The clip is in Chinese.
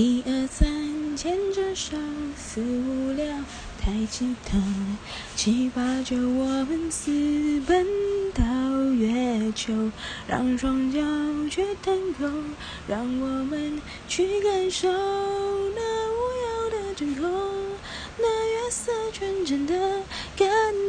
一二三牵着手四五六抬起头七八九我们私奔到月球让双脚去腾空让我们去感受那无忧的真空那月色纯真的感动